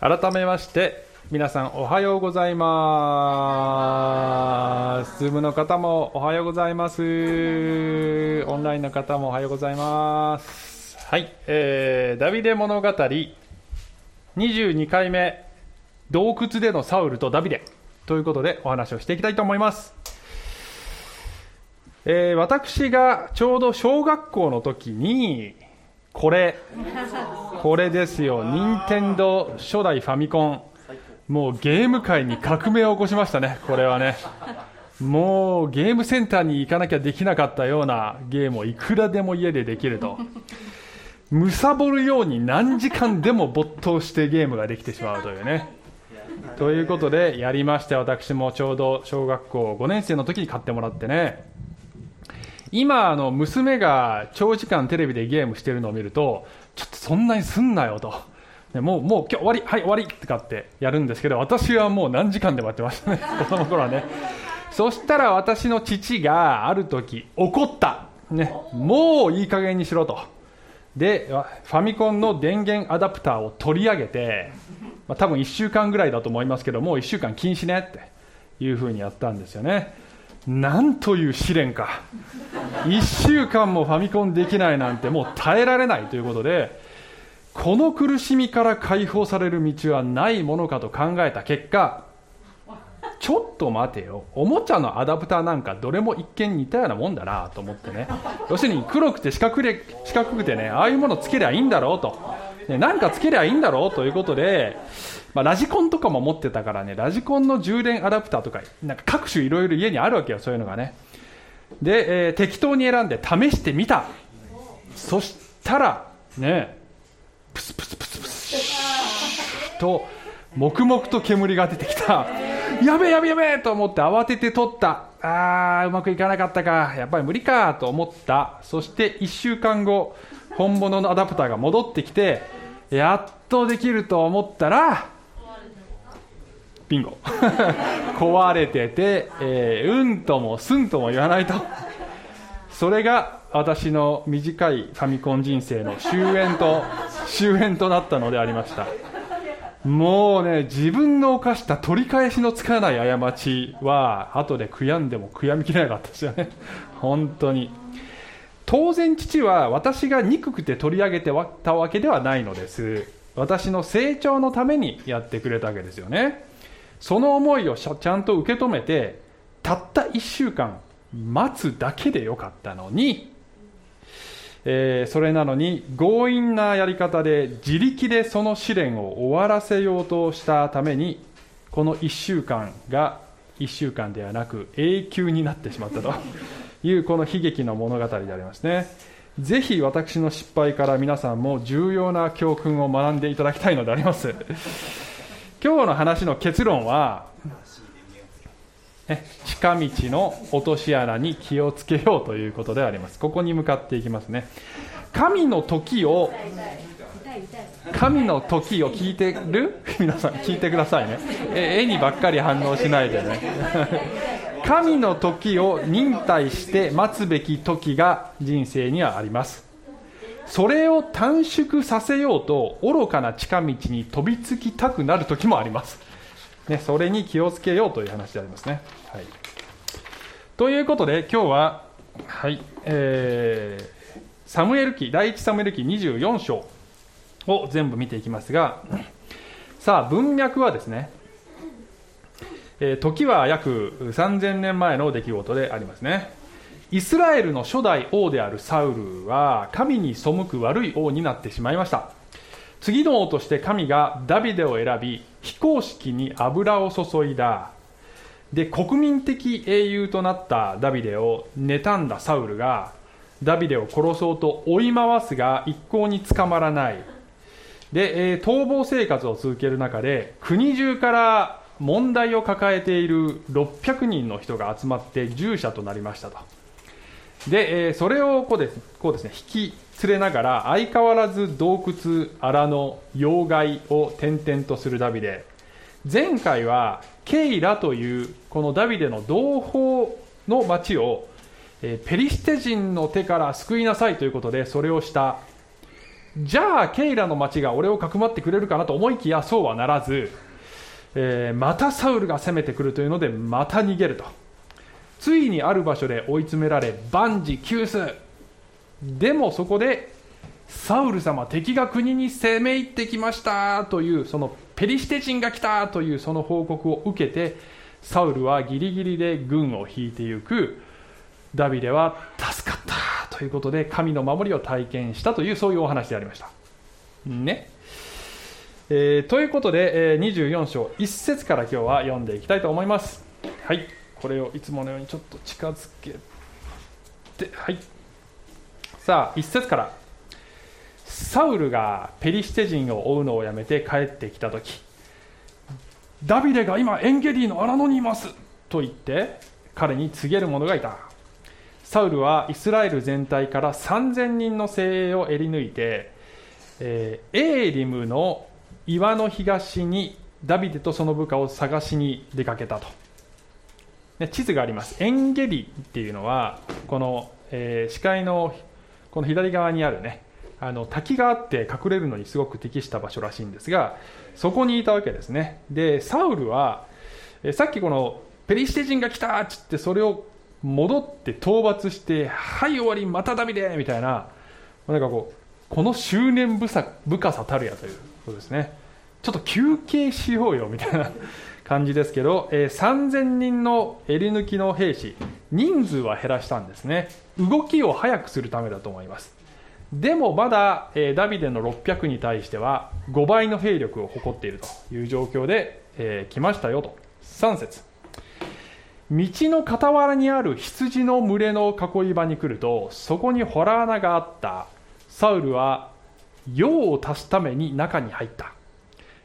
改めまして皆さんおはようございます。ズームの方もおはようございます。オンラインの方もおはようございます。はい、えー、ダビデ物語。22回目。洞窟でのサウルとダビデ。ということでお話をしていきたいと思います。えー、私がちょうど小学校の時にこれこれですよ。任天堂初代ファミコン。もうゲーム界に革命を起こしましたね。これはね。もうゲームセンターに行かなきゃできなかったようなゲームをいくらでも家でできると。むさぼるように何時間でも没頭してゲームができてしまうというね。ということでやりまして私もちょうど小学校5年生の時に買ってもらってね。今あの娘が長時間テレビでゲームしてるのを見るとちょっとそんなにすんなよと。もうもう今日終わりはい終わりってかってやるんですけど私はもう何時間で待ってましたね。子供の頃はね。そしたら私の父がある時怒った、ね、もういい加減にしろと。でファミコンの電源アダプターを取り上げて、まあ、多分1週間ぐらいだと思いますけどもう1週間禁止ねっていうふうにやったんですよね。なんという試練か。1週間もファミコンできないなんてもう耐えられないということでこの苦しみから解放される道はないものかと考えた結果ちょっと待てよ。おもちゃのアダプターなんかどれも一見似たようなもんだなと思ってね。要するに黒くて四角四角くてねああいうものつけりゃいいんだろうと、ね、なんかつけりゃいいんだろうということで、まあ、ラジコンとかも持ってたからねラジコンの充電アダプターとかなんか各種いろいろ家にあるわけよそういうのがね。で、えー、適当に選んで試してみた。そしたらねプスプスプスプスと黙々と煙が出てきた。やべえやべえやべえと思って慌てて取った。あーうまくいかなかったか。やっぱり無理かと思った。そして1週間後本物のアダプターが戻ってきてやっとできると思ったらビンゴ。壊れてて、えー、うんともすんとも言わないと。それが私の短いファミコン人生の終焉と終焉となったのでありました。もうね自分の犯した取り返しのつかない過ちは後で悔やんでも悔やみきれなかったですよね。本当に当然父は私が憎くて取り上げてたわけではないのです。私の成長のためにやってくれたわけですよね。その思いをちゃんと受け止めてたった1週間待つだけでよかったのに。えー、それなのに強引なやり方で自力でその試練を終わらせようとしたためにこの1週間が1週間ではなく永久になってしまったと。いうこの悲劇の物語でありますね。ぜひ私の失敗から皆さんも重要な教訓を学んでいただきたいのであります。今日の話の結論は近道の落とし穴に気をつけようということであります。ここに向かっていきますね。神の時を神の時を聞いてる？皆さん聞いてくださいね。絵にばっかり反応しないでね。神の時を忍耐して待つべき時が人生にはあります。それを短縮させようと愚かな近道に飛びつきたくなる時もあります。ね、それに気をつけようという話でありますね。はい、ということで、今日は、はいえー、サムエル記、第一サムエル記24章を全部見ていきますが、さあ、文脈はですね、え、時は約3000年前の出来事でありますね。イスラエルの初代王であるサウルは神に背く悪い王になってしまいました。次の王として神がダビデを選び非公式に油を注いだで国民的英雄となったダビデを妬んだサウルがダビデを殺そうと追い回すが一向に捕まらないで、え、逃亡生活を続ける中で国中から問題を抱えている600人の人が集まって従者となりましたと。で、えー、それをこうですこうですね引き連れながら相変わらず洞窟荒野要害を転々とするダビデ。前回はケイラというこのダビデの同胞の町をえペリシテ人の手から救いなさいということでそれをした。じゃあケイラの町が俺をかくまってくれるかなと思いきやそうはならず、えー、またサウルが攻めてくるというのでまた逃げると。ついにある場所で追い詰められ万事休す。でもそこでサウル様敵が国に攻め入ってきました。というそのペリシテ人が来たというその報告を受けてサウルはギリギリで軍を引いていく。ダビデは助かった。ということで神の守りを体験したというそういうお話でありました。ね。えー、ということで、えー、24章1節から今日は読んでいきたいと思います。はい。これをいつものようにちょっと近づけてはい。さあ1節から。サウルがペリシテ人を追うのをやめて帰ってきた時ダビデが今エンゲリーの荒野にいますと言って彼に告げる者がいた。サウルはイスラエル全体から3000人の精鋭をえり抜いて、えー、エーリムの岩の東にダビデとその部下を探しに出かけたと、ね、地図があります。エンゲリっていうのはこの、えー、視界のこの左側にあるねあの滝があって隠れるのにすごく適した場所らしいんですがそこにいたわけですね。でサウルはえさっきこのペリシテ人が来たっつってそれを戻って討伐してはい終わりまたダビデみたいななんかこうこの執念深さたるやという。ことですね。ちょっと休憩しようよみたいな感じですけど、えー、3000人の襟抜きの兵士人数は減らしたんですね。動きを速くするためだと思います。でもまだ、えー、ダビデの600に対しては5倍の兵力を誇っているという状況で、えー、来ましたよと。3節。道の傍らにある羊の群れの囲い場に来るとそこに洞穴があった。サウルは用を足すために中に入った。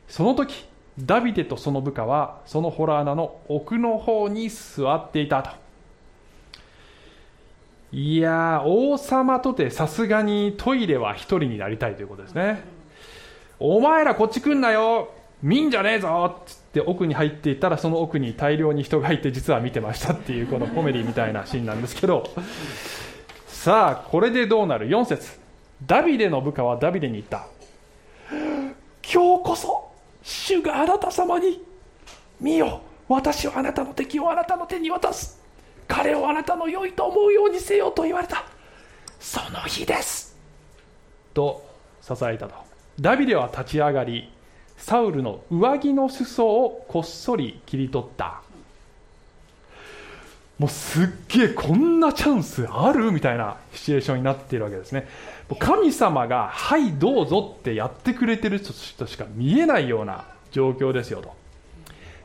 その時ダビデとその部下はその洞穴の奥の方に座っていたと。いや王様とてさすがにトイレは一人になりたいということですね。お前らこっち来んなよ。見んじゃねえぞっつって奥に入っていったらその奥に大量に人がいて実は見てましたっていうこのコメディみたいなシーンなんですけど。さあこれでどうなる？4節。ダビデの部下はダビデに言った。今日こそ主があなた様に見よ。私はあなたの敵をあなたの手に渡す。彼をあなたの良いと思うようにせよと言われた。その日です。と支えたと。ダビデは立ち上がりサウルの上着の裾をこっそり切り取った。もうすっげえこんなチャンスあるみたいなシチュエーションになっているわけですね。神様が「はいどうぞ」ってやってくれてる人しか見えないような状況ですよと。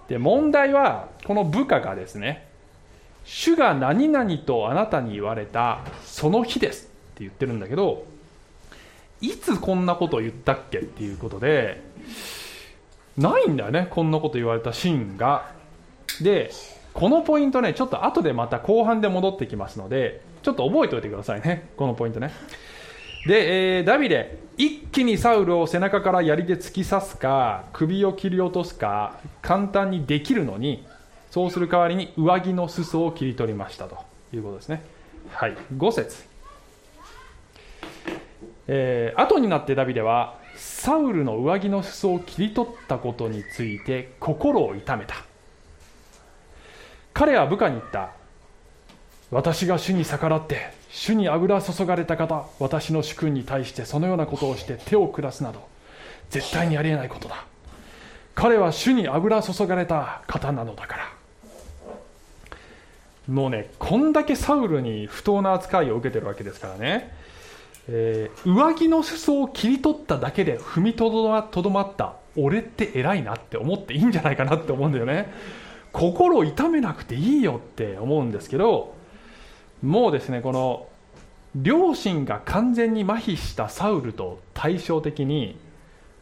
で問題はこの部下がですね主が何々とあなたに言われたその日ですって言ってるんだけどいつこんなことを言ったっけっていうことでないんだよねこんなこと言われたシーンが。でこのポイントねちょっと後でまた後半で戻ってきますのでちょっと覚えておいてくださいね。このポイントね。で、えー、ダビデ一気にサウルを背中から槍で突き刺すか首を切り落とすか簡単にできるのにそうする代わりに上着の裾を切り取りましたということですね。はい、5節。えー、後になってダビデはサウルの上着の裾を切り取ったことについて心を痛めた。彼は部下に言った。私が主に逆らって主に油注がれた方私の主君に対してそのようなことをして手を下すなど絶対にありえないことだ。彼は主に油注がれた方なのだから。もうねこんだけサウルに不当な扱いを受けてるわけですからね、えー、上着の裾を切り取っただけで踏みとどまった。俺って偉いなって思っていいんじゃないかなって思うんだよね。心を痛めなくていいよって思うんですけどもうですねこの両親が完全に麻痺したサウルと対照的に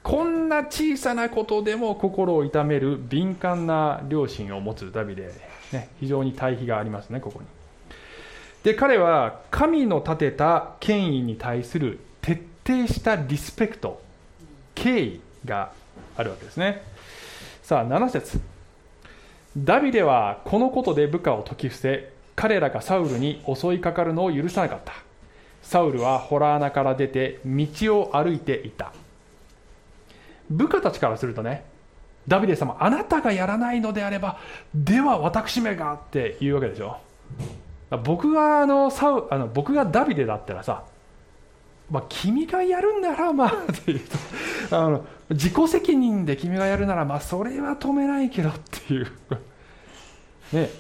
こんな小さなことでも心を痛める敏感な両親を持つダビデね、非常に対比がありますねここに。で彼は神の立てた権威に対する徹底したリスペクト敬意があるわけですね。さあ7節。ダビデはこのことで部下を説き伏せ彼らがサウルに襲いかかるのを許さなかった。サウルはホラー穴から出て道を歩いていた。部下たちからするとねダビデ様あなたがやらないのであればでは私めがって言うわけでしょ。僕があのサウあの僕がダビデだったらさ、まあ、君がやるならまあっていうあの自己責任で君がやるならまあそれは止めないけどっていう。ね。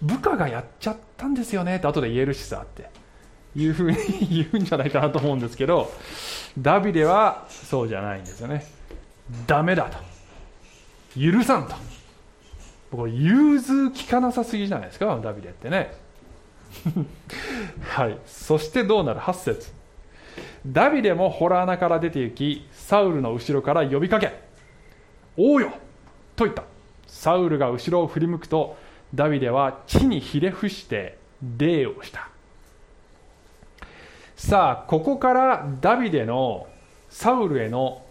部下がやっちゃったんですよね。って後で言えるしさって。いうふうに 言うんじゃないかなと思うんですけどダビデはそうじゃないんですよね。ダメだと。許さんと。僕は融通きかなさすぎじゃないですかダビデってね。はい。そしてどうなる？8節。ダビデもホラー穴から出て行きサウルの後ろから呼びかけ「王よ!」と言った。サウルが後ろを振り向くとダビデは地にひれ伏して礼をした。さあここからダビデのサウルへの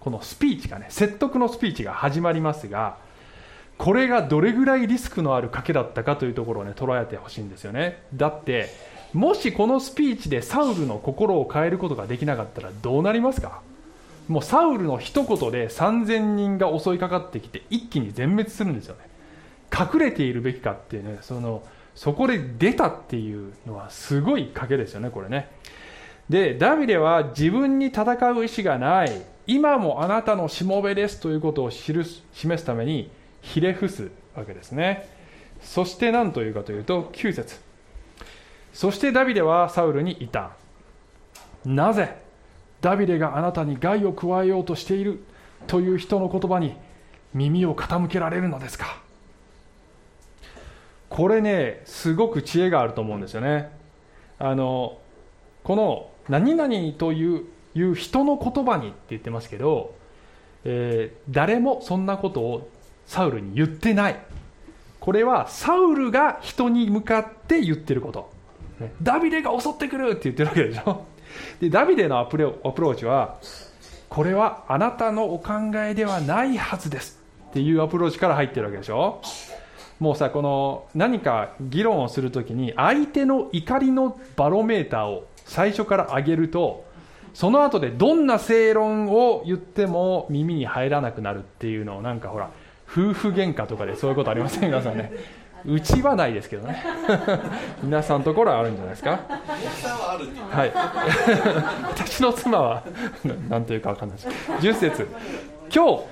このスピーチがね説得のスピーチが始まりますがこれがどれぐらいリスクのある賭けだったかというところをね捉えてほしいんですよね。だってもしこのスピーチでサウルの心を変えることができなかったらどうなりますか？もうサウルの一言で3000人が襲いかかってきて一気に全滅するんですよね。隠れているべきかっていうねそのそこで出たっていうのはすごい賭けですよねこれね。でダビデは自分に戦う意思がない。今もあなたのしもべですということを記す示すためにひれ伏すわけですね。そして何というかというと9節。そしてダビデはサウルに言った。なぜダビデがあなたに害を加えようとしているという人の言葉に耳を傾けられるのですか？これねすごく知恵があると思うんですよね。あのこの何々といういう人の言葉にって言ってますけど、えー、誰もそんなことをサウルに言ってない。これはサウルが人に向かって言ってること。ダビデが襲ってくるって言ってるわけでしょ。でダビデのアプローチはこれはあなたのお考えではないはずですっていうアプローチから入ってるわけでしょ。もうさこの何か議論をするときに相手の怒りのバロメーターを最初から上げるとその後でどんな正論を言っても耳に入らなくなるっていうのをなんかほら夫婦喧嘩とかでそういうことありませんか皆さんねうちはないですけどね皆さんのところはあるんじゃないですか？はい。私の妻は何というか分かんないです。10節。今日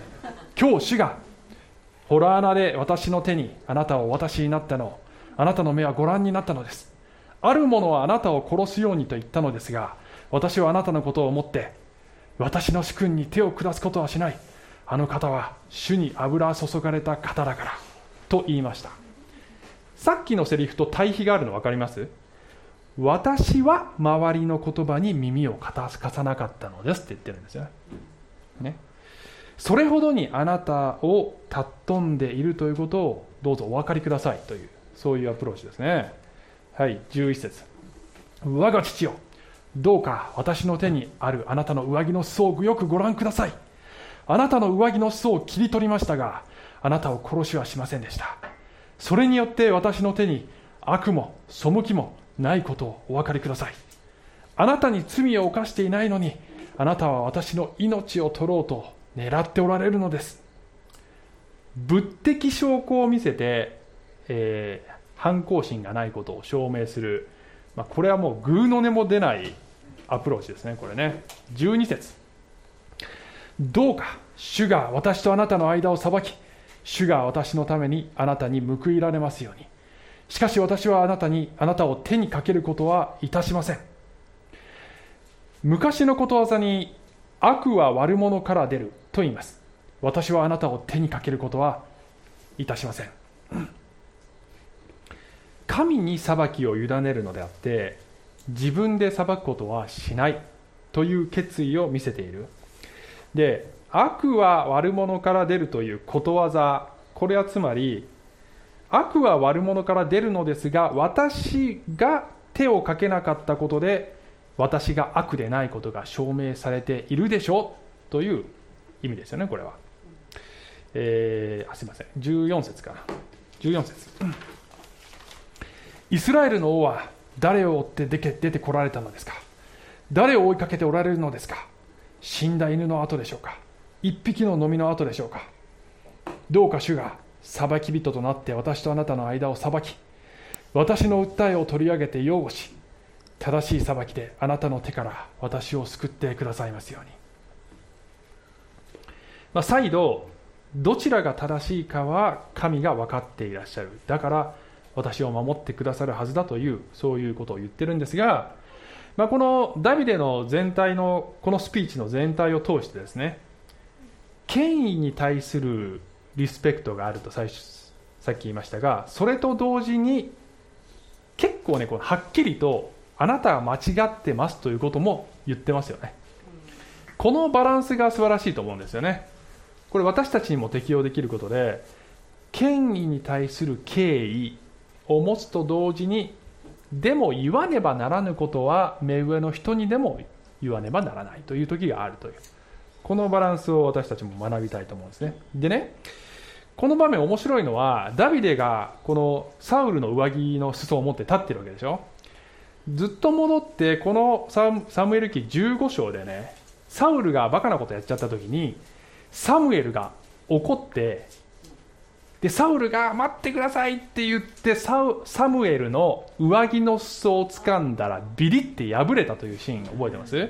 今日主がホラ穴で私の手にあなたをお渡しになったの。あなたの目はご覧になったのです。ある者はあなたを殺すようにと言ったのですが私はあなたのことを思って私の主君に手を下すことはしない。あの方は主に油注がれた方だからと言いました。さっきのセリフと対比があるの分かります？私は周りの言葉に耳を傾かさなかったのですって言ってるんですよね。それほどにあなたを尊んでいるということをどうぞお分かりくださいというそういうアプローチですね。はい11節。我が父よどうか私の手にあるあなたの上着の裾をよくご覧ください。あなたの上着の裾を切り取りましたがあなたを殺しはしませんでした。それによって私の手に悪も背きもないことをお分かりください。あなたに罪を犯していないのにあなたは私の命を取ろうと狙っておられるのです。物的証拠を見せて、えー、反抗心がないことを証明する、まあ、これはもうぐうの音も出ないアプローチですねこれね。12節。どうか主が私とあなたの間を裁き主が私のためにあなたに報いられますように。しかし私はあなたにあなたを手にかけることはいたしません。昔のことわざに悪は悪者から出る。と言います。私はあなたを手にかけることはいたしません。神に裁きを委ねるのであって自分で裁くことはしないという決意を見せている。で悪は悪者から出るということわざこれはつまり悪は悪者から出るのですが私が手をかけなかったことで私が悪でないことが証明されているでしょうという意味ですよねこれは、えー、あすいません。14節かな。14節。イスラエルの王は誰を追って出て出てこられたのですか？誰を追いかけておられるのですか？死んだ犬の後でしょうか？一匹の飲みの後でしょうか？どうか主が裁き人となって私とあなたの間を裁き私の訴えを取り上げて擁護し正しい裁きであなたの手から私を救ってくださいますように、まあ、再度どちらが正しいかは神が分かっていらっしゃる。だから私を守ってくださるはずだというそういうことを言ってるんですが、まあ、このダビデの全体のこのスピーチの全体を通してですね権威に対するリスペクトがあると最初さっき言いましたがそれと同時に結構ねこのはっきりとあなたは間違ってますということも言ってますよね。このバランスが素晴らしいと思うんですよね。これ私たちにも適用できることで権威に対する敬意を持つと同時にでも言わねばならぬことは目上の人にでも言わねばならないという時があるという。このバランスを私たちも学びたいと思うんですね。でねこの場面面白いのはダビデがこのサウルの上着の裾を持って立ってるわけでしょ。ずっと戻ってこのサムエル記15章でねサウルがバカなことやっちゃった時にサムエルが怒ってでサウルが待ってくださいって言ってサムエルの上着の裾を掴んだらビリって破れたというシーン覚えてます？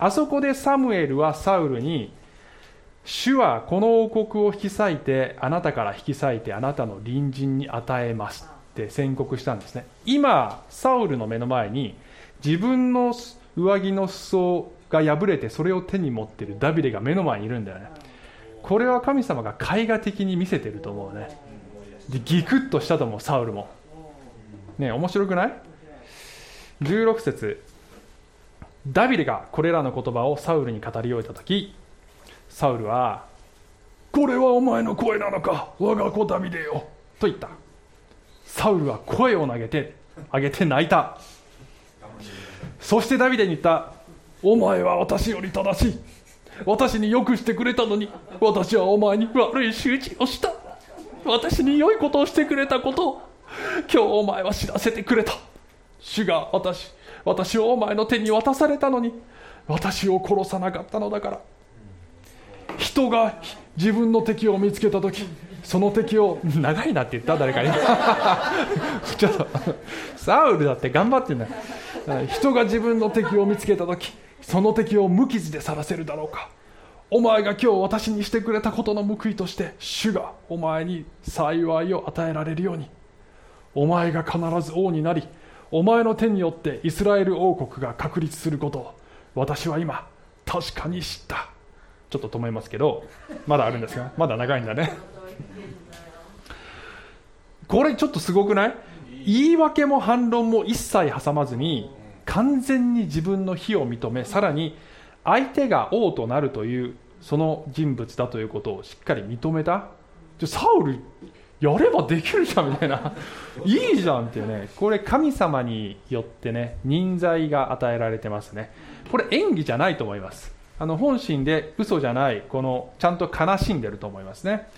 あそこでサムエルはサウルに主はこの王国を引き裂いてあなたから引き裂いてあなたの隣人に与えますって宣告したんですね。今サウルの目の前に自分の上着の裾が破れてそれを手に持っているダビデが目の前にいるんだよね。これは神様が絵画的に見せてると思うね。でギクッとしたと思うサウルも。ね面白くない？16節。ダビデがこれらの言葉をサウルに語り終えた時サウルは「これはお前の声なのか我が子ダビデよ」と言った。サウルは声を投げて上げて泣いた。そしてダビデに言った「お前は私より正しい。私によくしてくれたのに私はお前に悪い仕打ちをした。私に良いことをしてくれたことを今日お前は知らせてくれた。主が私私をお前の手に渡されたのに私を殺さなかったのだから。人が自分の敵を見つけた時その敵を長いなって言った誰かに。ちょっとサウルだって頑張ってんだ。人が自分の敵を見つけた時その敵を無傷で去らせるだろうか。お前が今日私にしてくれたことの報いとして主がお前に幸いを与えられるように。お前が必ず王になりお前の手によってイスラエル王国が確立することを私は今確かに知った。ちょっと止めますけどまだあるんですがまだ長いんだね。これちょっとすごくない？言い訳も反論も一切挟まずに完全に自分の非を認めさらに相手が王となるというその人物だということをしっかり認めた。じゃサウルやればできるじゃんみたいな。いいじゃんってね。これ神様によってね人材が与えられてますね。これ演技じゃないと思います。あの本心で嘘じゃないこのちゃんと悲しんでると思いますね。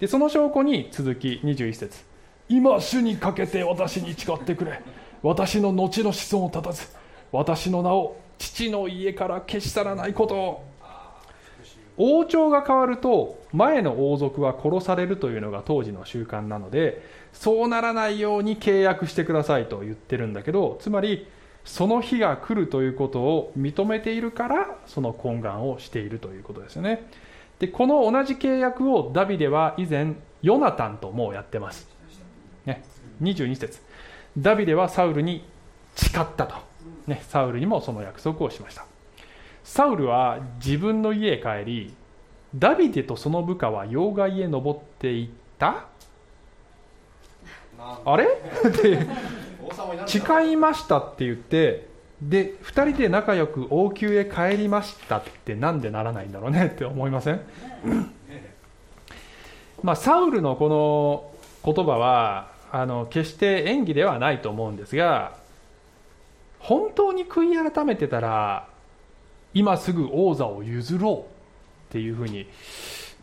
でその証拠に続き21節。今主にかけて私に誓ってくれ。私の後の子孫を立たず私の名を父の家から消し去らないこと。王朝が変わると前の王族は殺されるというのが当時の習慣なのでそうならないように契約してくださいと言ってるんだけどつまりその日が来るということを認めているからその懇願をしているということですよね。でこの同じ契約をダビデは以前ヨナタンともうやってます、ね、22節。ダビデはサウルに誓ったと、ね、サウルにもその約束をしました。サウルは自分の家へ帰りダビデとその部下は要害へ登っていった？あれ？で誓いましたって言ってで2人で仲良く王宮へ帰りましたってなんでならないんだろうねって思いません？まあ、サウルのこの言葉はあの決して演技ではないと思うんですが本当に悔い改めてたら今すぐ王座を譲ろうっていうふうに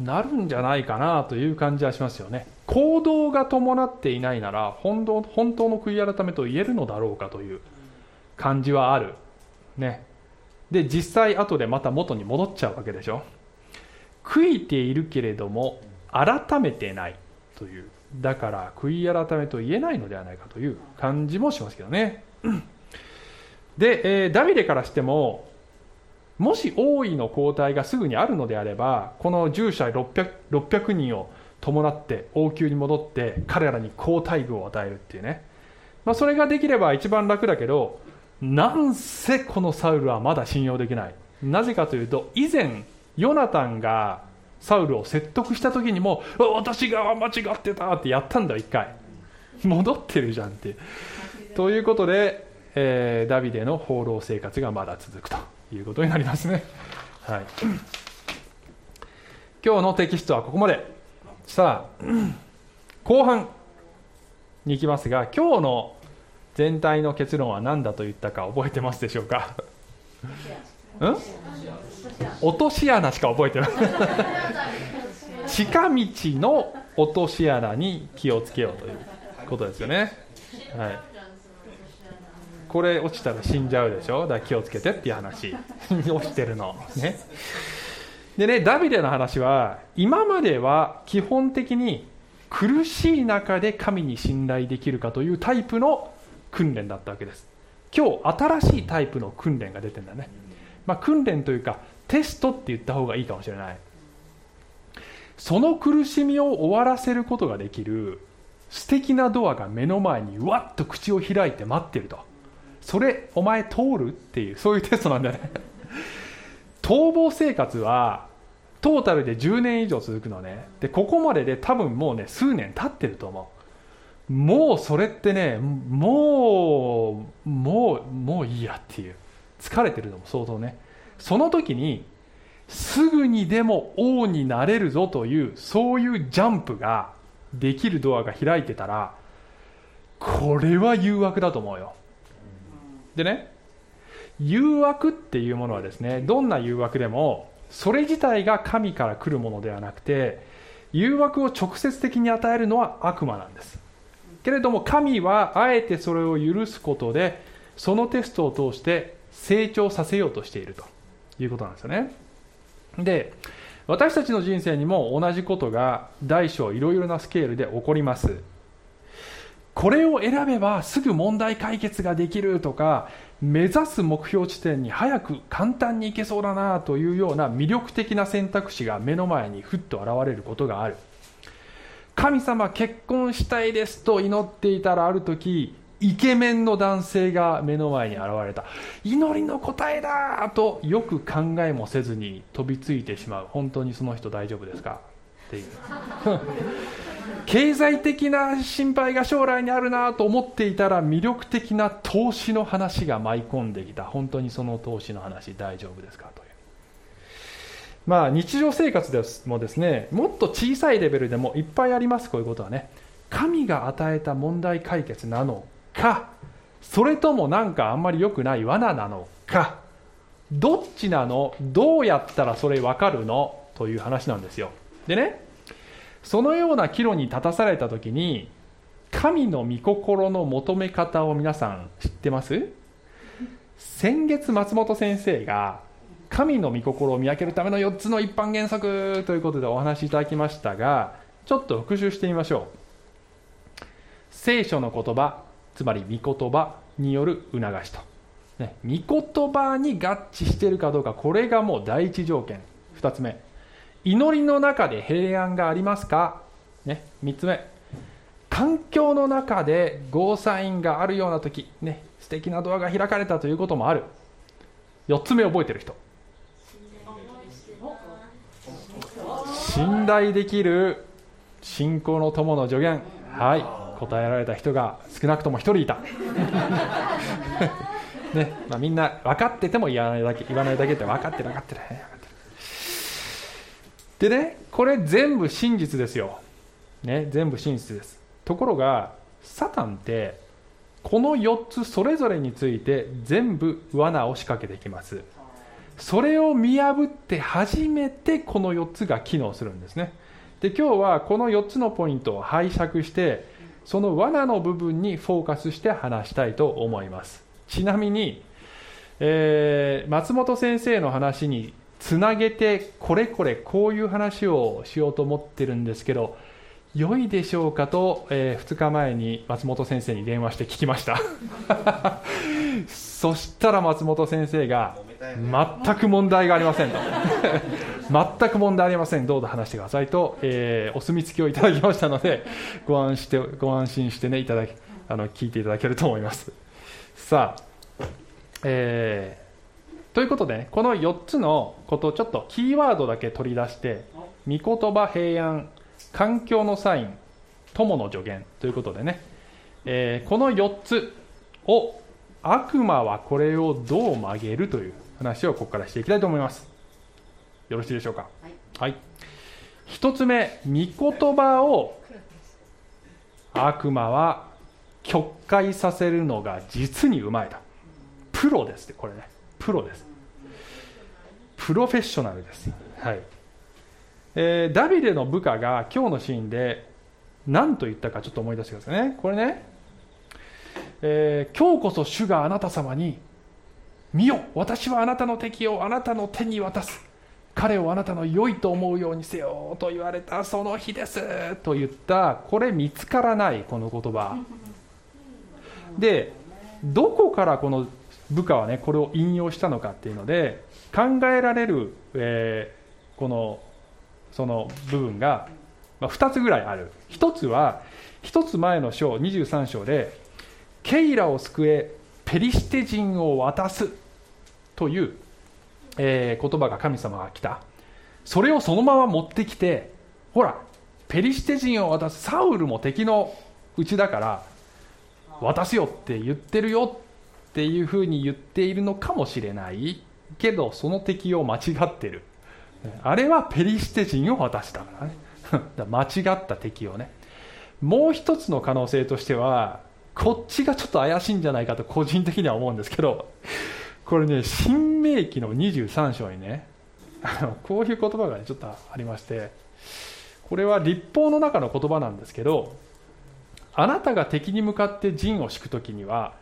なるんじゃないかなという感じはしますよね。行動が伴っていないなら本当本当の悔い改めと言えるのだろうかという感じはある。ね。で実際後でまた元に戻っちゃうわけでしょ。悔いているけれども改めてないという。だから悔い改めと言えないのではないかという感じもしますけどね。で、えー、ダビデからしてももし王位の交代がすぐにあるのであればこの従者 600, 600人を伴って王宮に戻って彼らに好待遇を与えるっていうね、まあ、それができれば一番楽だけどなんせこのサウルはまだ信用できない。なぜかというと以前ヨナタンがサウルを説得した時にも私が間違ってたってやったんだ一回。戻ってるじゃんって。ということで、えー、ダビデの放浪生活がまだ続くということになりますね、はい、今日のテキストはここまで。さあ後半に行きますが今日の全体の結論は何だと言ったか覚えてますでしょうか？ん？落とし穴しか覚えてない。近道の落とし穴に気をつけようということですよね、はい、これ落ちたら死んじゃうでしょ？だから気をつけてっていう話。落ちてるの。ね。でねダビデの話は今までは基本的に苦しい中で神に信頼できるかというタイプの訓練だったわけです。今日新しいタイプの訓練が出てるんだね、まあ、訓練というかテストって言った方がいいかもしれない。その苦しみを終わらせることができる素敵なドアが目の前にわっと口を開いて待ってると。それお前通る？っていうそういうテストなんだよね。逃亡生活はトータルで10年以上続くのね。でここまでで多分もうね数年経ってると思う。もうそれってねもうもうもういいやっていう。疲れてるのも相当ね。その時にすぐにでも王になれるぞというそういうジャンプができるドアが開いてたらこれは誘惑だと思うよ。でね誘惑っていうものはですねどんな誘惑でもそれ自体が神から来るものではなくて誘惑を直接的に与えるのは悪魔なんです。けれども神はあえてそれを許すことでそのテストを通して成長させようとしているということなんですよね。で私たちの人生にも同じことが大小いろいろなスケールで起こります。これを選べばすぐ問題解決ができるとか目指す目標地点に早く簡単に行けそうだなというような魅力的な選択肢が目の前にふっと現れることがある。神様結婚したいですと祈っていたらある時イケメンの男性が目の前に現れた。祈りの答えだとよく考えもせずに飛びついてしまう。本当にその人大丈夫ですか？っていう。経済的な心配が将来にあるなと思っていたら魅力的な投資の話が舞い込んできた。本当にその投資の話大丈夫ですか？という。まあ日常生活でもですねもっと小さいレベルでもいっぱいあります。こういうことはね。神が与えた問題解決なの。かそれともなんかあんまり良くない罠なのかどっちなのどうやったらそれ分かるのという話なんですよ。でねそのような岐路に立たされた時に神の御心の求め方を皆さん知ってます？先月松本先生が神の御心を見分けるための4つの一般原則ということでお話しいただきましたがちょっと復習してみましょう。聖書の言葉つまり御言葉による促しと、ね、御言葉に合致しているかどうかこれがもう第一条件。2つ目。祈りの中で平安がありますか、ね、3つ目。環境の中でゴーサインがあるような時、ね、素敵なドアが開かれたということもある。4つ目覚えてる人。信頼できる信仰の友の助言。はい。答えられた人が少なくとも1人いた。ねまあ、みんな分かってても言わないだけ言わないだけって分かってる分かってる。分かってる。でねこれ全部真実ですよ、ね、全部真実です。ところがサタンってこの4つそれぞれについて全部罠を仕掛けてきます。それを見破って初めてこの4つが機能するんですね。で今日はこの4つのポイントを拝借してその罠の部分にフォーカスして話したいと思います。ちなみに、えー、松本先生の話につなげてこれこれこういう話をしようと思ってるんですけど良いでしょうかと、えー、2日前に松本先生に電話して聞きました。そしたら松本先生が全く問題がありません。と全く問題ありません。どうぞ話してくださいと、えー、お墨付きをいただきましたのでご安してご安心してねいただきあの聞いていただけると思います。さあ、えー、ということで、ね、この4つのことをちょっとキーワードだけ取り出して御言葉平安環境のサイン友の助言ということでね、えー、この4つを悪魔はこれをどう曲げるという話をここからしていきたいと思います。よろしいでしょうか？はい、はい、1つ目御言葉を悪魔は曲解させるのが実にうまいとプロですってこれね。プロです。プロフェッショナルです。はい。えー、ダビデの部下が今日のシーンで何と言ったかちょっと思い出してくださいね。これね、えー、今日こそ主があなた様に見よ。私はあなたの敵をあなたの手に渡す。彼をあなたの良いと思うようにせよと言われたその日です。と言った。これ見つからないこの言葉。でどこからこの部下はねこれを引用したのかっていうので考えられる、えー、このその部分が、まあ、2つぐらいある。1つは1つ前の章23章で「ケイラを救えペリシテ人を渡す」という、えー、言葉が神様が来た。それをそのまま持ってきてほらペリシテ人を渡すサウルも敵のうちだから渡すよって言ってるよっていうふうに言っているのかもしれない。けどその敵を間違ってる。あれはペリシテ人を渡したからね。間違った敵をね。もう一つの可能性としてはこっちがちょっと怪しいんじゃないかと個人的には思うんですけどこれね新明記の23章にねこういう言葉が、ね、ちょっとありましてこれは立法の中の言葉なんですけどあなたが敵に向かって陣を敷く時には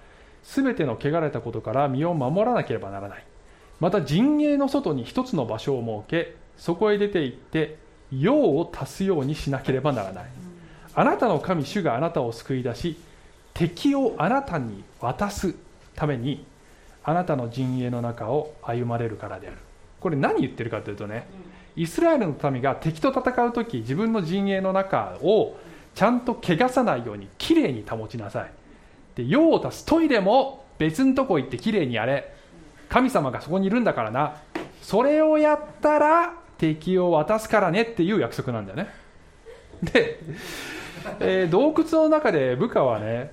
全ての汚れたことから身を守らなければならない。また陣営の外に一つの場所を設けそこへ出て行って用を足すようにしなければならない。あなたの神主があなたを救い出し敵をあなたに渡すためにあなたの陣営の中を歩まれるからである。これ何言ってるかというとねイスラエルの民が敵と戦う時自分の陣営の中をちゃんと汚さないようにきれいに保ちなさい。で用を足すトイレも別のとこ行ってきれいにやれ。神様がそこにいるんだからな。それをやったら敵を渡すからねっていう約束なんだよね。で、えー、洞窟の中で部下はね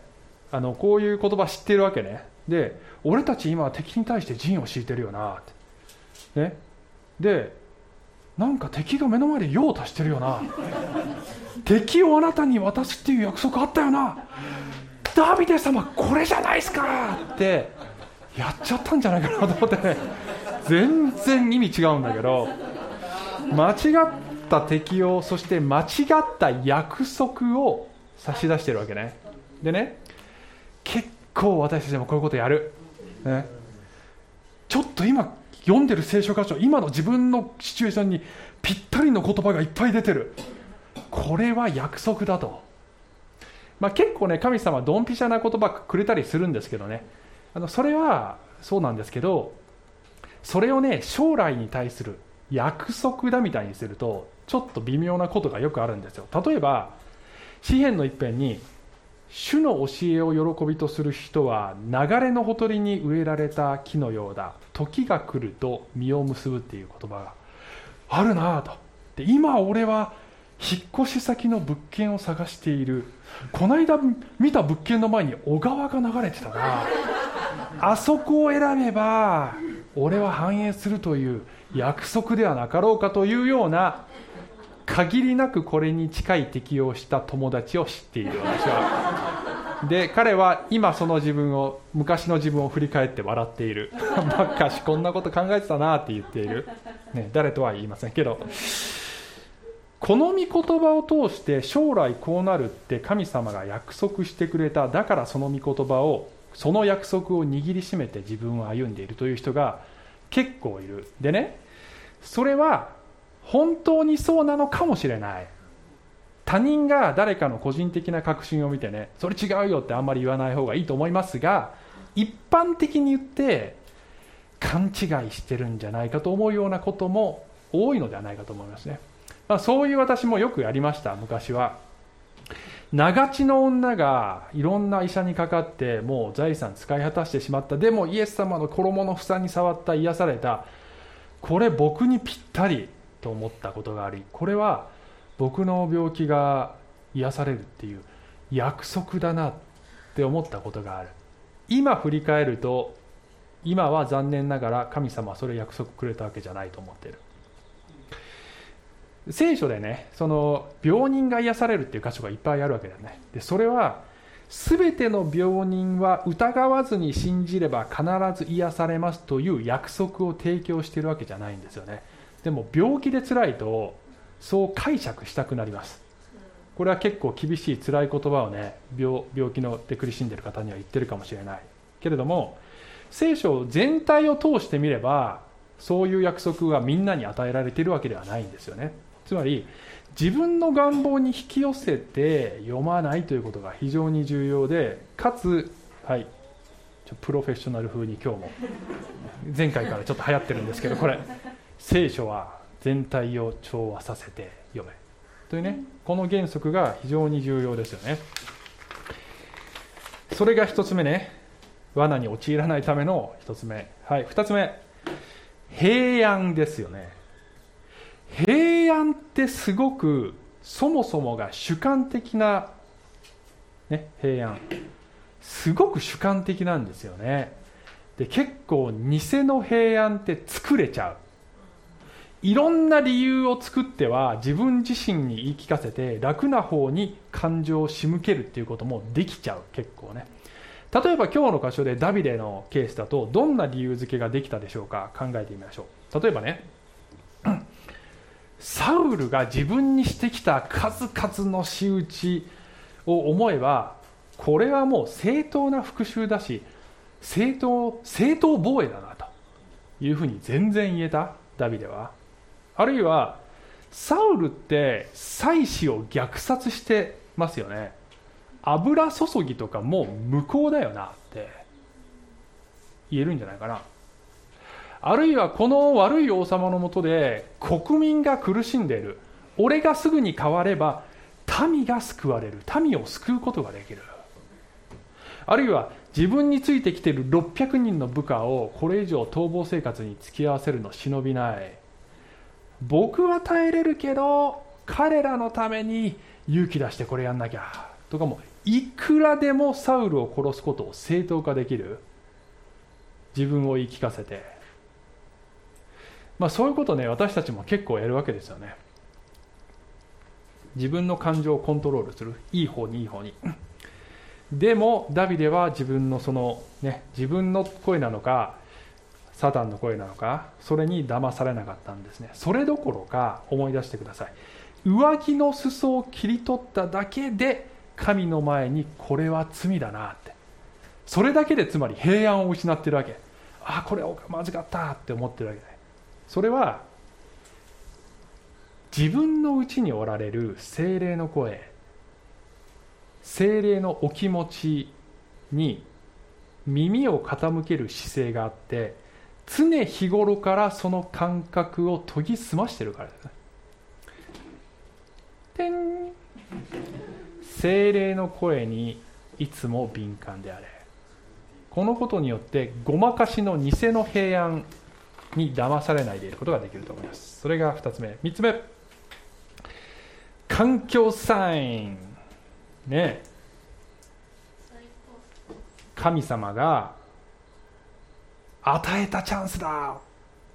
あのこういう言葉知ってるわけね。で俺たち今は敵に対して陣を敷いてるよなって。ね。でなんか敵が目の前で用を足してるよな。敵をあなたに渡すっていう約束あったよな。ダビデ様これじゃないですかって。やっちゃったんじゃないかなと思ってね。全然意味違うんだけど。間違った適用そして間違った約束を差し出してるわけね。でね。結構私たちもこういうことやる、ね、ちょっと今読んでる聖書箇所今の自分のシチュエーションにぴったりの言葉がいっぱい出てる。これは約束だと、まあ、結構ね神様ドンピシャな言葉くれたりするんですけどね。あのそれはそうなんですけどそれをね将来に対する約束だみたいにするとちょっと微妙なことがよくあるんですよ。例えば詩篇の一辺に主の教えを喜びとする人は流れのほとりに植えられた木のようだ。時が来ると実を結ぶっていう言葉があるなと。で今俺は引っ越し先の物件を探している。この間見た物件の前に小川が流れてたなあそこを選べば俺は繁栄するという約束ではなかろうかというような限りなくこれに近い適応した友達を知っている私はで彼は今その自分を昔の自分を振り返って笑っている。ばっかしこんなこと考えてたなって言っている、ね、誰とは言いませんけど。この御言葉を通して将来こうなるって神様が約束してくれた。だからその御言葉をその約束を握りしめて自分を歩んでいるという人が結構いる。でねそれは本当にそうなのかもしれない。他人が誰かの個人的な確信を見てねそれ違うよってあんまり言わない方がいいと思いますが一般的に言って勘違いしてるんじゃないかと思うようなことも多いのではないかと思いますね、まあ、そういう私もよくやりました昔は。長地の女がいろんな医者にかかってもう財産使い果たしてしまった。でもイエス様の衣の房に触った癒された。これ僕にぴったり。と思ったことがありこれは僕の病気が癒されるっていう約束だなって思ったことがある。今振り返ると今は残念ながら神様はそれ約束くれたわけじゃないと思ってる。聖書でねその病人が癒されるっていう箇所がいっぱいあるわけだよね。でそれは全ての病人は疑わずに信じれば必ず癒されますという約束を提供しているわけじゃないんですよね。でも病気で辛いとそう解釈したくなります。これは結構厳しい辛い言葉をね病気ので苦しんでいる方には言ってるかもしれない。けれども聖書全体を通してみればそういう約束がみんなに与えられているわけではないんですよね。つまり自分の願望に引き寄せて読まないということが非常に重要でかつはいプロフェッショナル風に今日も前回からちょっと流行ってるんですけどこれ。聖書は全体を調和させて読め。というねこの原則が非常に重要ですよね。それが1つ目ね罠に陥らないための1つ目。はい2つ目。平安ですよね。平安ってすごくそもそもが主観的な、ね、平安。すごく主観的なんですよね。で結構偽の平安って作れちゃう。いろんな理由を作っては自分自身に言い聞かせて楽な方に感情を仕向けるっていうこともできちゃう結構ね。例えば今日の箇所でダビデのケースだとどんな理由付けができたでしょうか考えてみましょう。例えばね サウルが自分にしてきた数々の仕打ちを思えばこれはもう正当な復讐だし正当正当防衛だなというふうに全然言えたダビデは。あるいはサウルって妻子を虐殺してますよね。油注ぎとかもう無効だよなって言えるんじゃないかな。あるいはこの悪い王様のもとで国民が苦しんでいる。俺がすぐに変われば民が救われる。民を救うことができる。あるいは自分についてきている600人の部下をこれ以上逃亡生活に付き合わせるの忍びない。僕は耐えれるけど彼らのために勇気出してこれやんなきゃとかもいくらでもサウルを殺すことを正当化できる。自分を言い聞かせて。まあ、そういうことね私たちも結構やるわけですよね。自分の感情をコントロールする。いい方にいい方に。でもダビデは自分のそのね自分の声なのかサタンの声なのか？それに騙されなかったんですね。それどころか思い出してください。上着の裾を切り取っただけで神の前にこれは罪だなって。それだけでつまり平安を失ってるわけ。ああこれはまずかったって思ってるわけそれは自分のうちにおられる精霊の声精霊のお気持ちに耳を傾ける姿勢があって常日頃からその感覚を研ぎ澄ましてるからですね。てん。精霊の声にいつも敏感であれ。このことによってごまかしの偽の平安に騙されないでいることができると思います。それが2つ目。3つ目。環境サイン。ね。神様が与えたチャンスだ。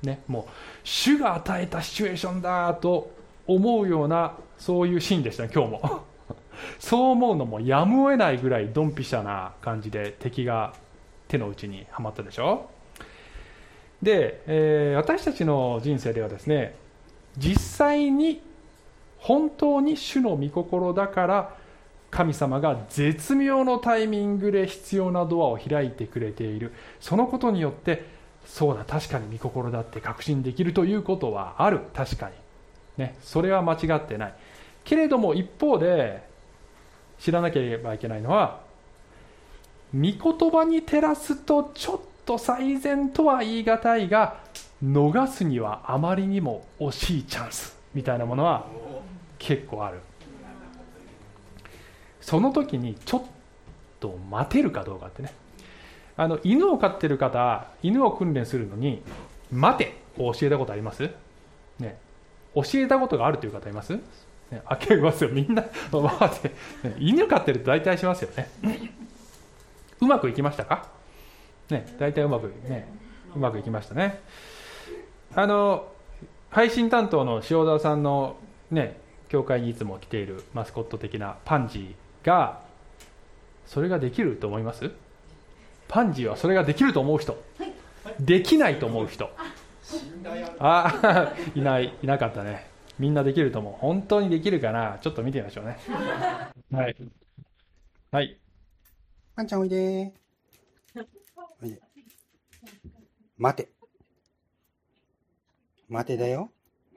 ねもう主が与えたシチュエーションだと思うようなそういうシーンでしたね今日も。そう思うのもやむを得ないぐらいドンピシャな感じで敵が手の内にはまったでしょ。で、えー、私たちの人生ではですね実際に本当に主の御心だから神様が絶妙のタイミングで必要なドアを開いてくれている。そのことによってそうだ確かに御心だって確信できるということはある。確かに、ね、それは間違ってない。けれども一方で知らなければいけないのは御言葉に照らすとちょっと最善とは言い難いが逃すにはあまりにも惜しいチャンスみたいなものは結構ある。その時にちょっと待てるかどうかってね。あの犬を飼ってる方犬を訓練するのに「待て」を教えたことあります、ね、教えたことがあるという方います、ね、あけますよ。みんな待て、ね、犬飼ってると大体しますよね。うまくいきましたか？ね。大体うまくね。うまくいきましたね。あの配信担当の塩田さんのね教会にいつも来ているマスコット的なパンジーがそれができると思います？パンジーはそれができると思う人、はい、できないと思う人。あ いない。いなかったね。みんなできると思う。本当にできるかな？ちょっと見てみましょうね。はい。はい。パンちゃんおいで。おいで。待て。待てだよ。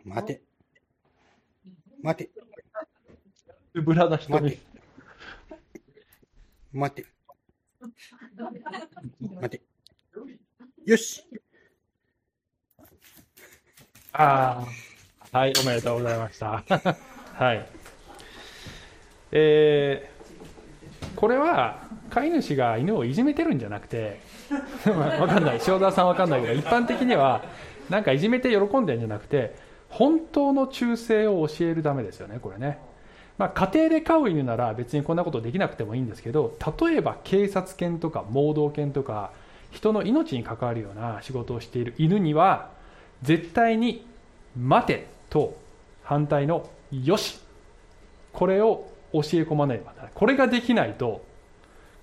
待て。待てブラだ人に待て待て。よし。ああ、はい、おめでとうございました。はい。えー、これは飼い主が犬をいじめてるんじゃなくて、わかんない、塩沢さんわかんないけど、一般的には、なんかいじめて喜んでるんじゃなくて、本当の忠誠を教えるためですよね、これね。まあ、家庭で飼う犬なら別にこんなことできなくてもいいんですけど例えば警察犬とか盲導犬とか人の命に関わるような仕事をしている犬には絶対に「待て」と反対の「よし」これを教え込まないこれができないと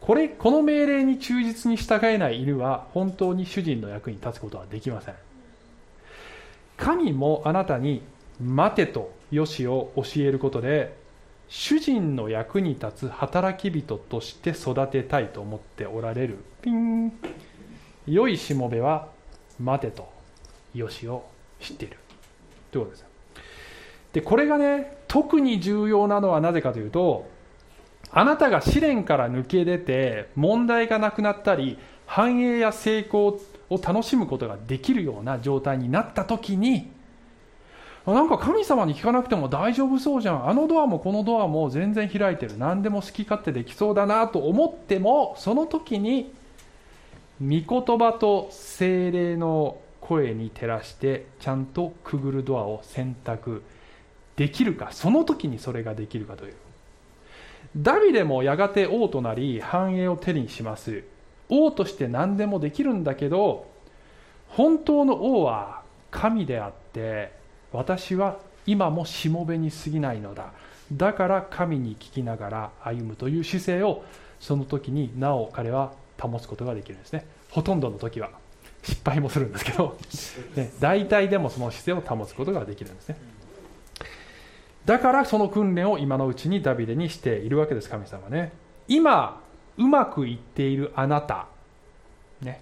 これこの命令に忠実に従えない犬は本当に主人の役に立つことはできません。神もあなたに「待て」と「よし」を教えることで主人の役に立つ働き人として育てたいと思っておられる。ピン。良いしもべは待てとよしを知っている。ということですでこれがね特に重要なのはなぜかというとあなたが試練から抜け出て問題がなくなったり繁栄や成功を楽しむことができるような状態になった時になんか神様に聞かなくても大丈夫そうじゃん。あのドアもこのドアも全然開いてる。何でも好き勝手できそうだなと思ってもその時に御言葉と精霊の声に照らしてちゃんとくぐるドアを選択できるかその時にそれができるかという。ダビデもやがて王となり繁栄を手にします。王として何でもできるんだけど本当の王は神であって私は今もしもべに過ぎないのだ。だから神に聞きながら歩むという姿勢をその時になお彼は保つことができるんですね。ほとんどの時は。失敗もするんですけど、ね、大体でもその姿勢を保つことができるんですね。だからその訓練を今のうちにダビデにしているわけです神様ね。今うまくいっているあなた。ね。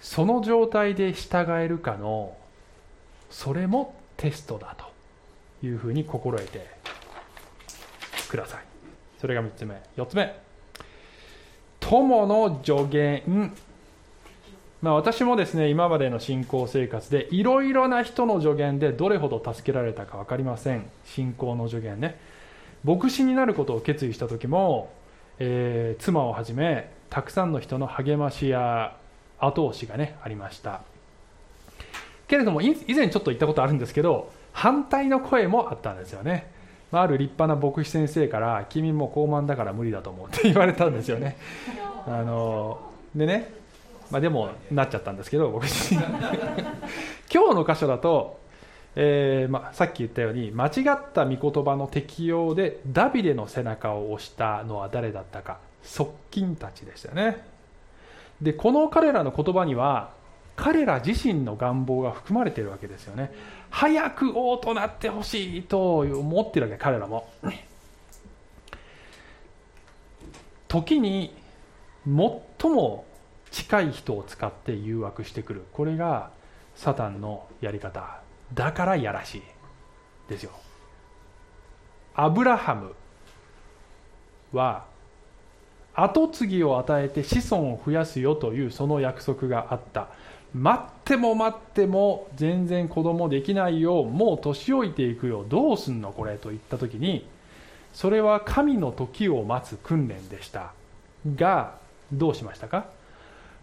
その状態で従えるかのそれもテストだというふうに心得てください。それが3つ目。4つ目。友の助言。まあ、私もですね今までの信仰生活でいろいろな人の助言でどれほど助けられたか分かりません。信仰の助言ね。牧師になることを決意した時も、えー、妻をはじめたくさんの人の励ましや後押しがねありました。けれども以前ちょっと言ったことあるんですけど反対の声もあったんですよね。ある立派な牧師先生から「君も高慢だから無理だと思う」って言われたんですよね。あのでね、まあ、でもなっちゃったんですけど牧師。今日の箇所だと、えーまあ、さっき言ったように間違った御言葉の適用でダビデの背中を押したのは誰だったか。側近たちでしたよね。でこの彼らの言葉には彼ら自身の願望が含まれているわけですよね。早く王となってほしいと思ってるわけ彼らも。時に最も近い人を使って誘惑してくる。これがサタンのやり方。だからやらしい。ですよ。アブラハムは跡継ぎを与えて子孫を増やすよというその約束があった。待っても待っても全然子供できないよもう年老いていくよどうすんのこれと言った時にそれは神の時を待つ訓練でした。がどうしましたか？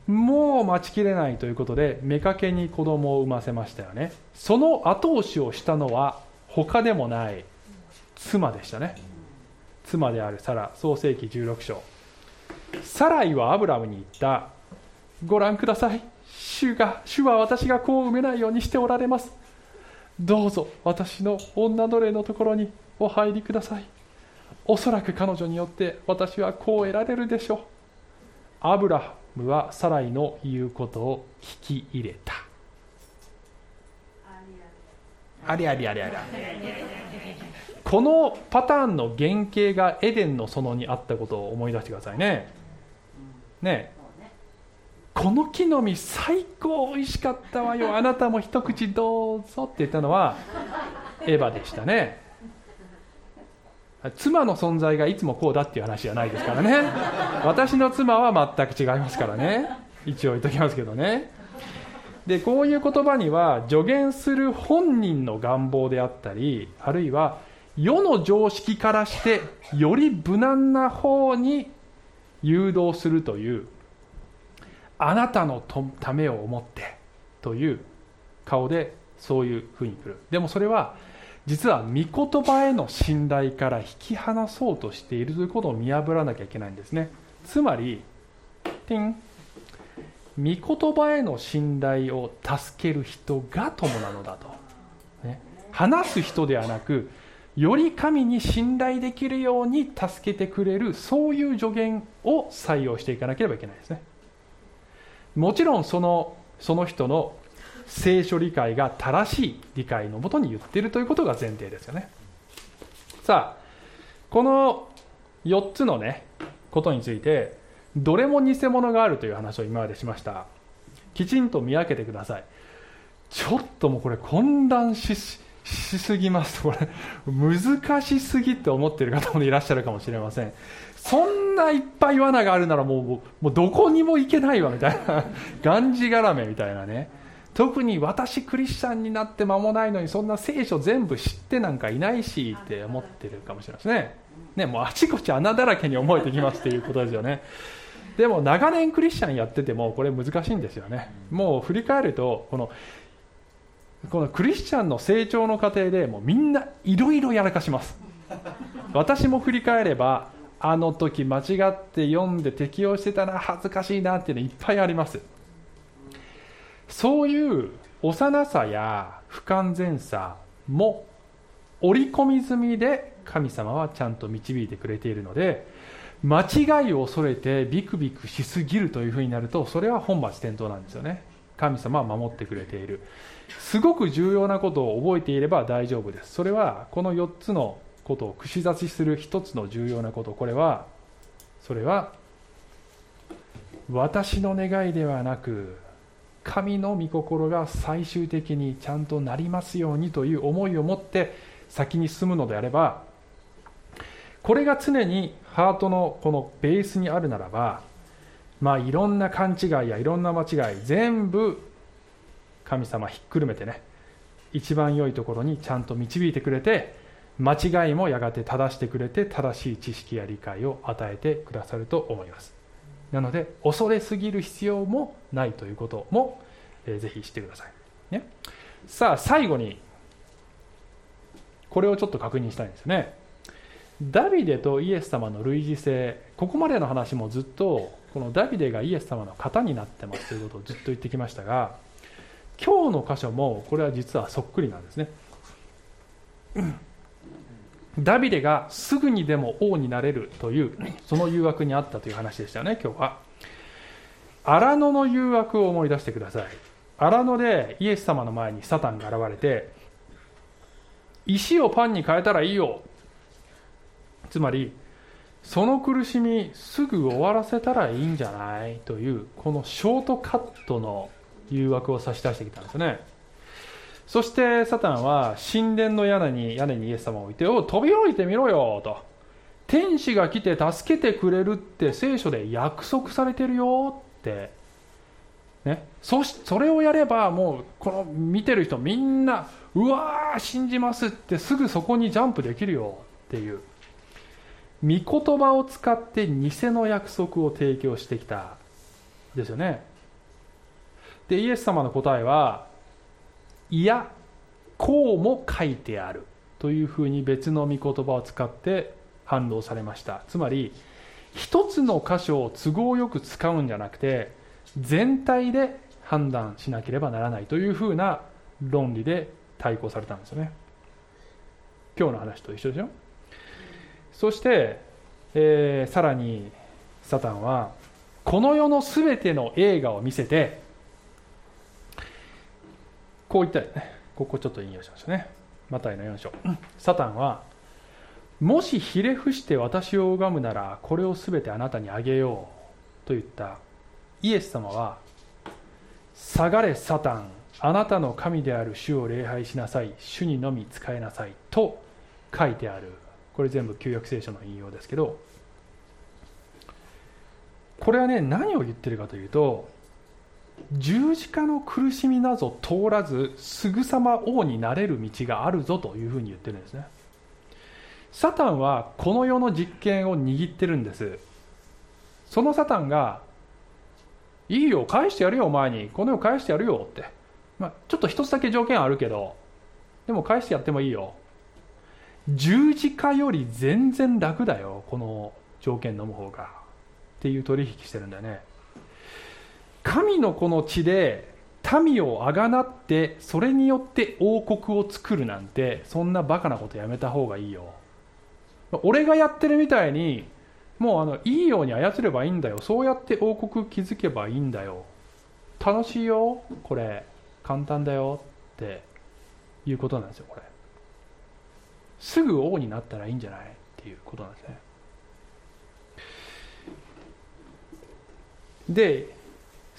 もう待ちきれないということで妾に子供を産ませましたよね。その後押しをしたのは他でもない妻でしたね。妻であるサラ創世紀16章。サライはアブラムに言った。ご覧ください。主が主は私が子を産めないようにしておられます。どうぞ私の女奴隷のところにお入りください。おそらく彼女によって私は子を得られるでしょう。アブラムはサライの言うことを聞き入れた。ありありありありこのパターンの原型がエデンの園にあったことを思い出してくださいね。ねこの木の実最高美味しかったわよ。あなたも一口どうぞって言ったのはエヴァでしたね。妻の存在がいつもこうだっていう話じゃないですからね。私の妻は全く違いますからね。一応言っときますけどね。でこういう言葉には助言する本人の願望であったりあるいは世の常識からしてより無難な方に誘導するというあなたのためを思ってという顔でそういうふうに来る。でもそれは実は御言葉への信頼から引き離そうとしているということを見破らなきゃいけないんですね。つまりティン御言葉への信頼を助ける人が友なのだと、ね、話す人ではなくより神に信頼できるように助けてくれるそういう助言を採用していかなければいけないですね。もちろんそのその人の聖書理解が正しい理解のもとに言っているということが前提ですよね。さあこの4つのねことについてどれも偽物があるという話を今までしました。きちんと見分けてください。ちょっともうこれ混乱ししすぎます。これ難しすぎって思ってる方もいらっしゃるかもしれません。そんないっぱい罠があるならもうもうどこにも行けないわみたいな がんじがらめみたいなね。特に私クリスチャンになって間もないのにそんな聖書全部知ってなんかいないしって思ってるかもしれないですねねもうあちこち穴だらけに思えてきますっていうことですよね。でも長年クリスチャンやっててもこれ難しいんですよね。もう振り返るとこのこのクリスチャンの成長の過程でもうみんないろいろやらかします。私も振り返ればあの時間違って読んで適用してたな恥ずかしいなっていうのいっぱいあります。そういう幼さや不完全さも織り込み済みで神様はちゃんと導いてくれているので間違いを恐れてビクビクしすぎるというふうになるとそれは本末転倒なんですよね。神様は守ってくれている。すごく重要なことを覚えていれば大丈夫です。それはこの4つのことを串刺しする1つの重要なこと。これはそれは私の願いではなく神の御心が最終的にちゃんとなりますようにという思いを持って先に進むのであればこれが常にハートのこのベースにあるならばまあいろんな勘違いやいろんな間違い全部神様ひっくるめてね一番良いところにちゃんと導いてくれて間違いもやがて正してくれて正しい知識や理解を与えてくださると思います。なので恐れすぎる必要もないということも、えー、ぜひ知ってください、ね、さあ最後にこれをちょっと確認したいんですね。ダビデとイエス様の類似性ここまでの話もずっとこのダビデがイエス様の型になってますということをずっと言ってきましたが今日の箇所もこれは実はそっくりなんですね。ダビデがすぐにでも王になれるというその誘惑にあったという話でしたよね今日は。荒野の誘惑を思い出してください。荒野でイエス様の前にサタンが現れて石をパンに変えたらいいよ。つまりその苦しみすぐ終わらせたらいいんじゃない？というこのショートカットの誘惑を差し出してきたんですね。そしてサタンは神殿の屋根に屋根にイエス様を置いて「お飛び降りてみろよ」と「天使が来て助けてくれるって聖書で約束されてるよ」って。ね、そしそれをやればもうこの見てる人みんなうわー信じますってすぐそこにジャンプできるよっていう。御言葉を使って偽の約束を提供してきた。ですよね。でイエス様の答えはいやこうも書いてある。というふうに別の御言葉を使って反論されました。つまり一つの箇所を都合よく使うんじゃなくて全体で判断しなければならない。というふうな論理で対抗されたんですよね。今日の話と一緒でしょそして、えー、さらにサタンはこの世の全ての映画を見せてこう言ったよね。ここちょっと引用しましたね。マタイの4章。サタンはもしひれ伏して私を拝むならこれを全てあなたにあげよう。と言った。イエス様は「下がれサタン。あなたの神である主を礼拝しなさい。主にのみ仕えなさい」と書いてある。これ全部旧約聖書の引用ですけど。これはね何を言ってるかというと十字架の苦しみなど通らずすぐさま王になれる道があるぞというふうに言ってるんですね。サタンはこの世の実験を握ってるんです。そのサタンがいいよ返してやるよお前に。この世返してやるよって、まあ、ちょっと一つだけ条件あるけどでも返してやってもいいよ。十字架より全然楽だよこの条件飲む方が。っていう取引してるんだよね。神のこの地で民をあがなってそれによって王国を作るなんてそんなバカなことやめた方がいいよ。俺がやってるみたいにもうあのいいように操ればいいんだよ。そうやって王国築けばいいんだよ。楽しいよこれ。簡単だよっていうことなんですよこれ。すぐ王になったらいいんじゃないっていうことなんですね。で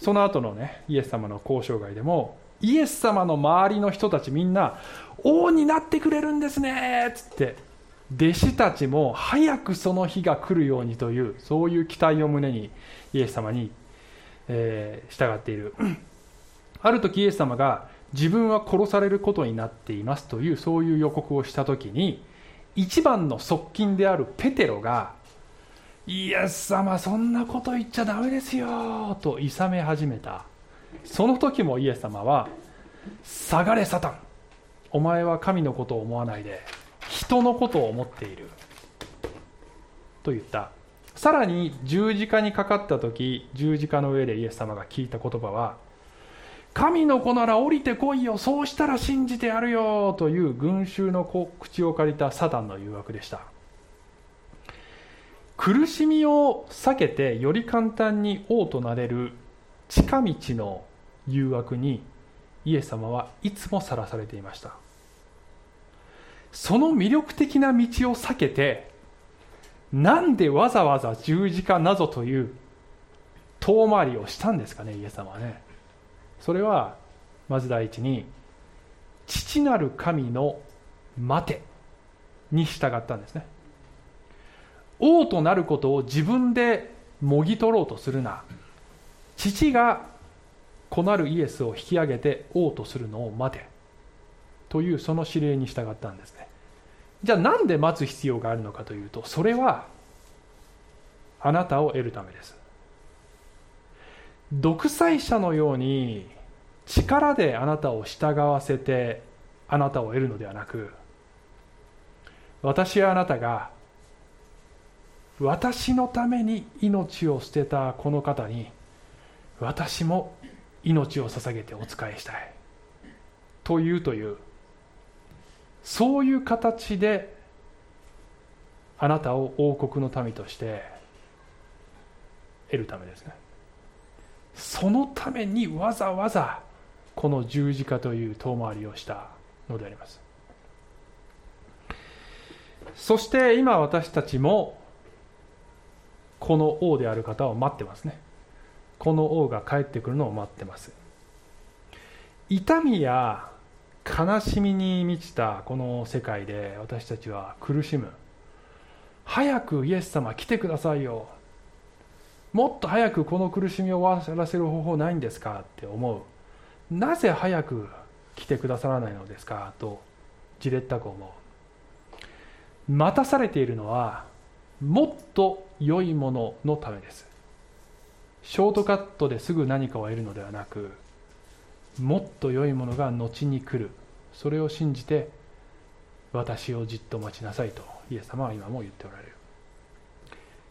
その後のねイエス様の交渉外でもイエス様の周りの人たちみんな王になってくれるんですねっつって弟子たちも早くその日が来るようにというそういう期待を胸にイエス様に、えー、従っている。ある時イエス様が自分は殺されることになっていますというそういう予告をした時に一番の側近であるペテロがイエス様そんなこと言っちゃダメですよと諌め始めた。その時もイエス様は下がれサタン。お前は神のことを思わないで。人のことを思っている。と言った。さらに十字架にかかった時十字架の上でイエス様が聞いた言葉は神の子なら降りてこいよ。そうしたら信じてやるよ。という群衆の口を借りたサタンの誘惑でした。苦しみを避けてより簡単に王となれる近道の誘惑にイエス様はいつもさらされていました。その魅力的な道を避けてなんでわざわざ十字架なぞという遠回りをしたんですかねイエス様はね。それはまず第一に父なる神の待てに従ったんですね。王となることを自分でもぎ取ろうとするな。父が子なるイエスを引き上げて王とするのを待て。というその指令に従ったんですね。じゃあなんで待つ必要があるのかというとそれはあなたを得るためです。独裁者のように力であなたを従わせてあなたを得るのではなく私やあなたが私のために命を捨てたこの方に私も命を捧げてお仕えしたい。というというそういう形であなたを王国の民として得るためですね。そのためにわざわざこの十字架という遠回りをしたのであります。そして今私たちもこの王である方を待ってますね。この王が帰ってくるのを待ってます。痛みや悲しみに満ちたこの世界で私たちは苦しむ。早くイエス様来てくださいよ。もっと早くこの苦しみを終わらせる方法ないんですかって思う。なぜ早く来てくださらないのですか？とじれったく思う。待たされているのはもっと良いもののためです。ショートカットですぐ何かを得るのではなくもっと良いものが後に来る。それを信じて私をじっと待ちなさいとイエス様は今も言っておられる。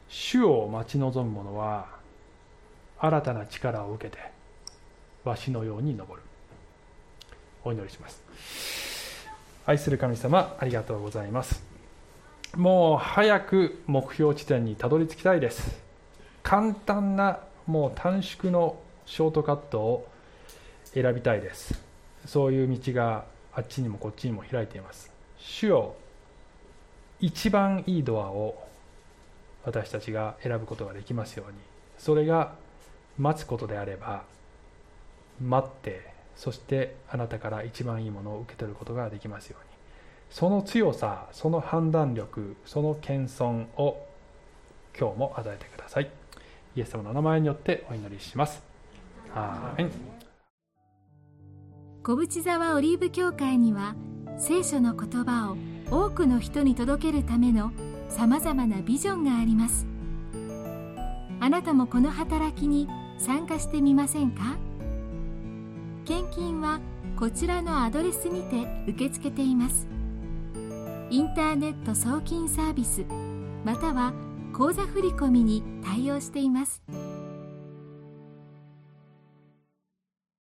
主を待ち望む者は新たな力を受けてわしのように登る。お祈りします。愛する神様ありがとうございます。もう早く目標地点にたどり着きたいです。簡単なもう短縮のショートカットを選びたいです。そういう道があっちにもこっちにも開いています。主よ一番いいドアを私たちが選ぶことができますように。それが待つことであれば待ってそしてあなたから一番いいものを受け取ることができますように。その強さその判断力その謙遜を今日も与えてください。イエス様の名前によってお祈りします。アーメン。小淵沢オリーブ教会には聖書の言葉を多くの人に届けるためのさまざまなビジョンがあります。あなたもこの働きに参加してみませんか？献金はこちらのアドレスにて受け付けています。インターネット送金サービスまたは口座振込に対応しています。